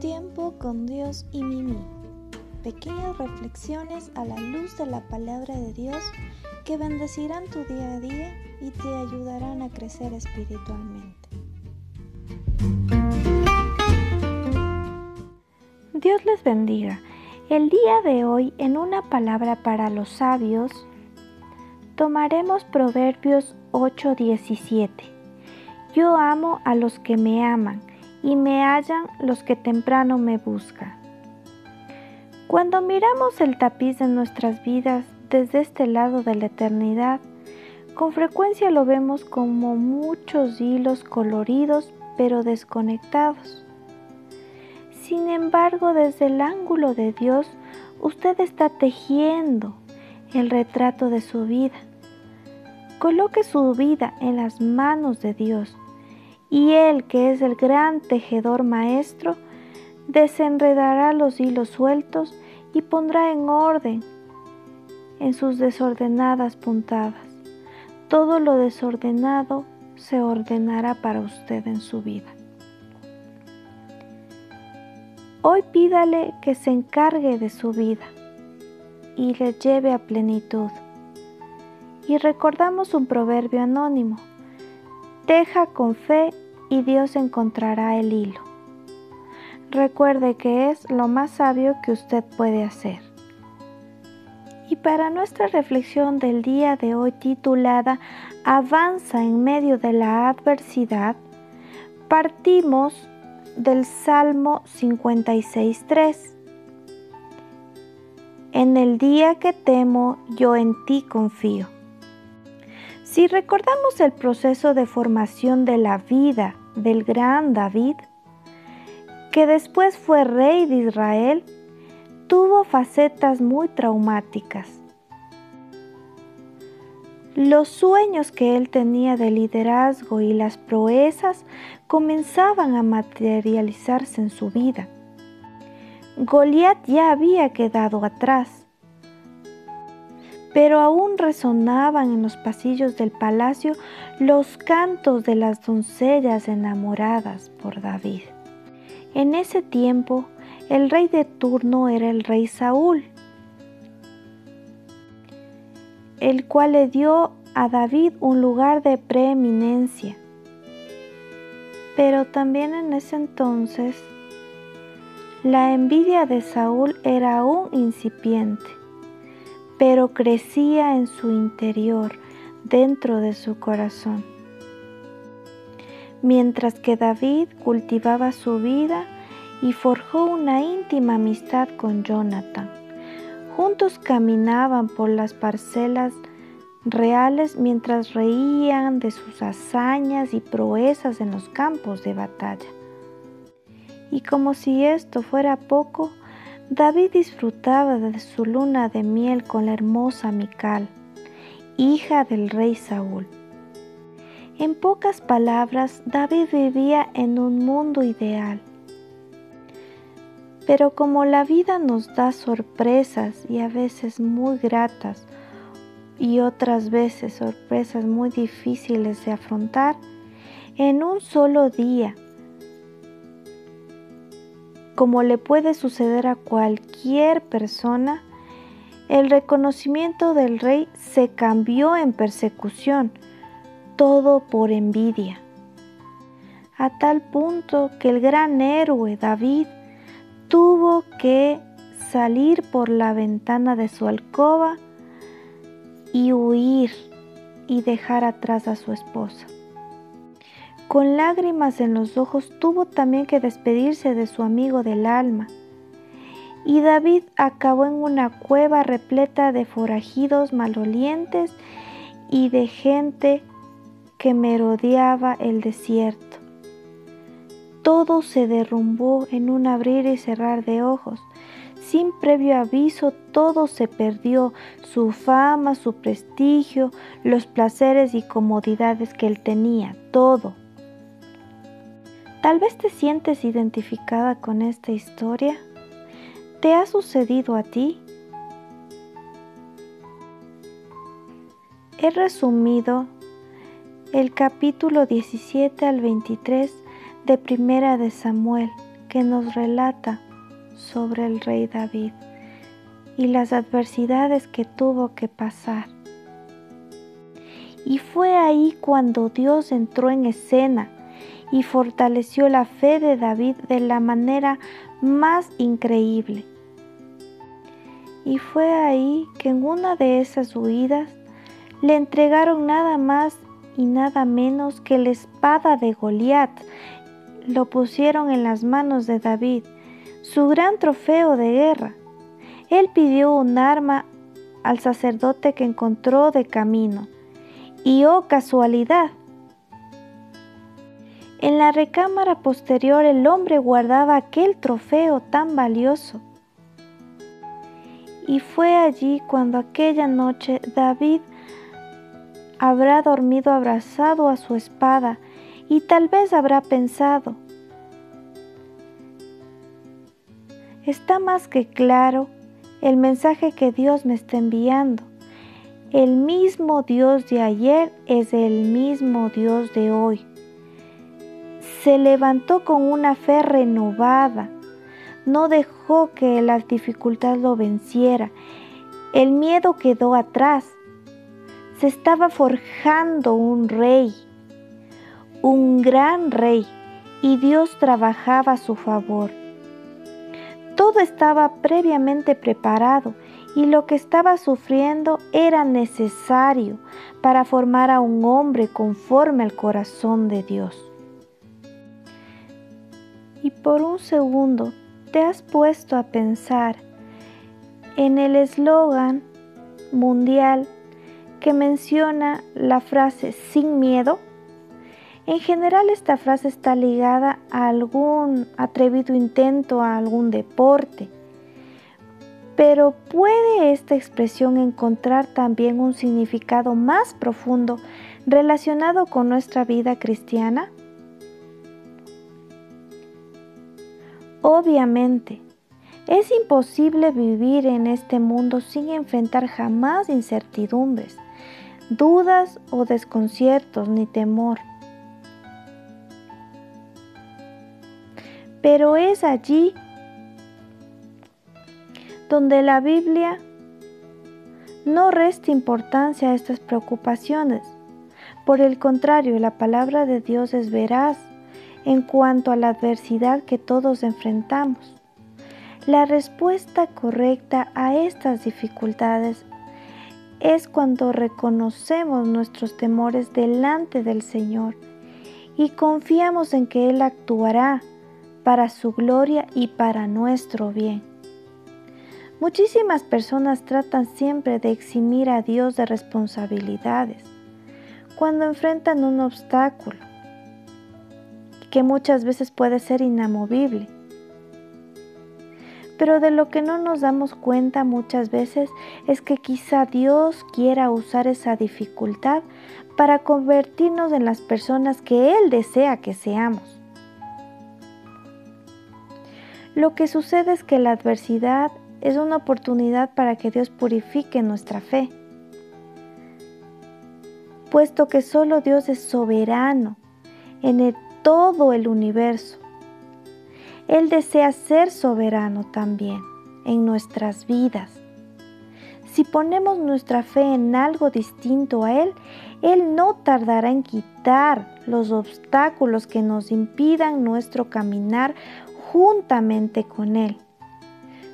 Tiempo con Dios y Mimi. Pequeñas reflexiones a la luz de la palabra de Dios que bendecirán tu día a día y te ayudarán a crecer espiritualmente. Dios les bendiga. El día de hoy, en una palabra para los sabios, tomaremos Proverbios 8:17. Yo amo a los que me aman y me hallan los que temprano me buscan. Cuando miramos el tapiz de nuestras vidas desde este lado de la eternidad, con frecuencia lo vemos como muchos hilos coloridos pero desconectados. Sin embargo, desde el ángulo de Dios, usted está tejiendo el retrato de su vida. Coloque su vida en las manos de Dios y Él, que es el gran tejedor maestro, desenredará los hilos sueltos y pondrá en orden en sus desordenadas puntadas. Todo lo desordenado se ordenará para usted en su vida. Hoy pídale que se encargue de su vida y le lleve a plenitud. Y recordamos un proverbio anónimo. Deja con fe y Dios encontrará el hilo. Recuerde que es lo más sabio que usted puede hacer. Y para nuestra reflexión del día de hoy titulada Avanza en medio de la adversidad, partimos del Salmo 56.3. En el día que temo, yo en ti confío. Si recordamos el proceso de formación de la vida del gran David, que después fue rey de Israel, tuvo facetas muy traumáticas. Los sueños que él tenía de liderazgo y las proezas comenzaban a materializarse en su vida. Goliat ya había quedado atrás pero aún resonaban en los pasillos del palacio los cantos de las doncellas enamoradas por David. En ese tiempo, el rey de turno era el rey Saúl, el cual le dio a David un lugar de preeminencia. Pero también en ese entonces, la envidia de Saúl era aún incipiente pero crecía en su interior, dentro de su corazón. Mientras que David cultivaba su vida y forjó una íntima amistad con Jonathan. Juntos caminaban por las parcelas reales mientras reían de sus hazañas y proezas en los campos de batalla. Y como si esto fuera poco, David disfrutaba de su luna de miel con la hermosa Mical, hija del rey Saúl. En pocas palabras, David vivía en un mundo ideal. Pero como la vida nos da sorpresas y a veces muy gratas y otras veces sorpresas muy difíciles de afrontar, en un solo día como le puede suceder a cualquier persona, el reconocimiento del rey se cambió en persecución, todo por envidia, a tal punto que el gran héroe David tuvo que salir por la ventana de su alcoba y huir y dejar atrás a su esposa. Con lágrimas en los ojos tuvo también que despedirse de su amigo del alma. Y David acabó en una cueva repleta de forajidos malolientes y de gente que merodeaba el desierto. Todo se derrumbó en un abrir y cerrar de ojos. Sin previo aviso todo se perdió, su fama, su prestigio, los placeres y comodidades que él tenía, todo. Tal vez te sientes identificada con esta historia. ¿Te ha sucedido a ti? He resumido el capítulo 17 al 23 de Primera de Samuel, que nos relata sobre el rey David y las adversidades que tuvo que pasar. Y fue ahí cuando Dios entró en escena y fortaleció la fe de David de la manera más increíble. Y fue ahí que en una de esas huidas le entregaron nada más y nada menos que la espada de Goliat. Lo pusieron en las manos de David, su gran trofeo de guerra. Él pidió un arma al sacerdote que encontró de camino. Y oh casualidad, en la recámara posterior el hombre guardaba aquel trofeo tan valioso. Y fue allí cuando aquella noche David habrá dormido abrazado a su espada y tal vez habrá pensado, está más que claro el mensaje que Dios me está enviando. El mismo Dios de ayer es el mismo Dios de hoy. Se levantó con una fe renovada. No dejó que la dificultad lo venciera. El miedo quedó atrás se estaba forjando un rey, un gran rey, y Dios trabajaba a su favor. Todo estaba previamente preparado y lo que estaba sufriendo era necesario para formar a un hombre conforme al corazón de Dios. Y por un segundo te has puesto a pensar en el eslogan mundial que menciona la frase sin miedo, en general esta frase está ligada a algún atrevido intento, a algún deporte. Pero ¿puede esta expresión encontrar también un significado más profundo relacionado con nuestra vida cristiana? Obviamente, es imposible vivir en este mundo sin enfrentar jamás incertidumbres, dudas o desconciertos ni temor. Pero es allí donde la Biblia no resta importancia a estas preocupaciones. Por el contrario, la palabra de Dios es veraz en cuanto a la adversidad que todos enfrentamos. La respuesta correcta a estas dificultades es cuando reconocemos nuestros temores delante del Señor y confiamos en que Él actuará para su gloria y para nuestro bien. Muchísimas personas tratan siempre de eximir a Dios de responsabilidades cuando enfrentan un obstáculo que muchas veces puede ser inamovible pero de lo que no nos damos cuenta muchas veces es que quizá Dios quiera usar esa dificultad para convertirnos en las personas que Él desea que seamos. Lo que sucede es que la adversidad es una oportunidad para que Dios purifique nuestra fe, puesto que solo Dios es soberano en todo el universo él desea ser soberano también en nuestras vidas. Si ponemos nuestra fe en algo distinto a Él, Él no tardará en quitar los obstáculos que nos impidan nuestro caminar juntamente con Él.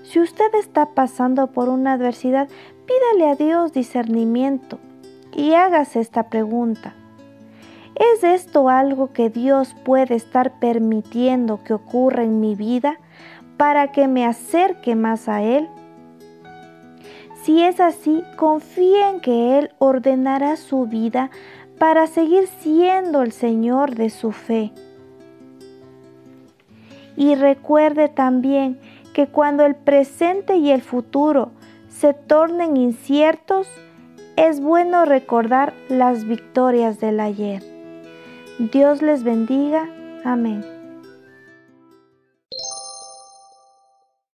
Si usted está pasando por una adversidad, pídale a Dios discernimiento y hágase esta pregunta. ¿Es esto algo que Dios puede estar permitiendo que ocurra en mi vida para que me acerque más a Él? Si es así, confíe en que Él ordenará su vida para seguir siendo el Señor de su fe. Y recuerde también que cuando el presente y el futuro se tornen inciertos, es bueno recordar las victorias del ayer. Dios les bendiga. Amén.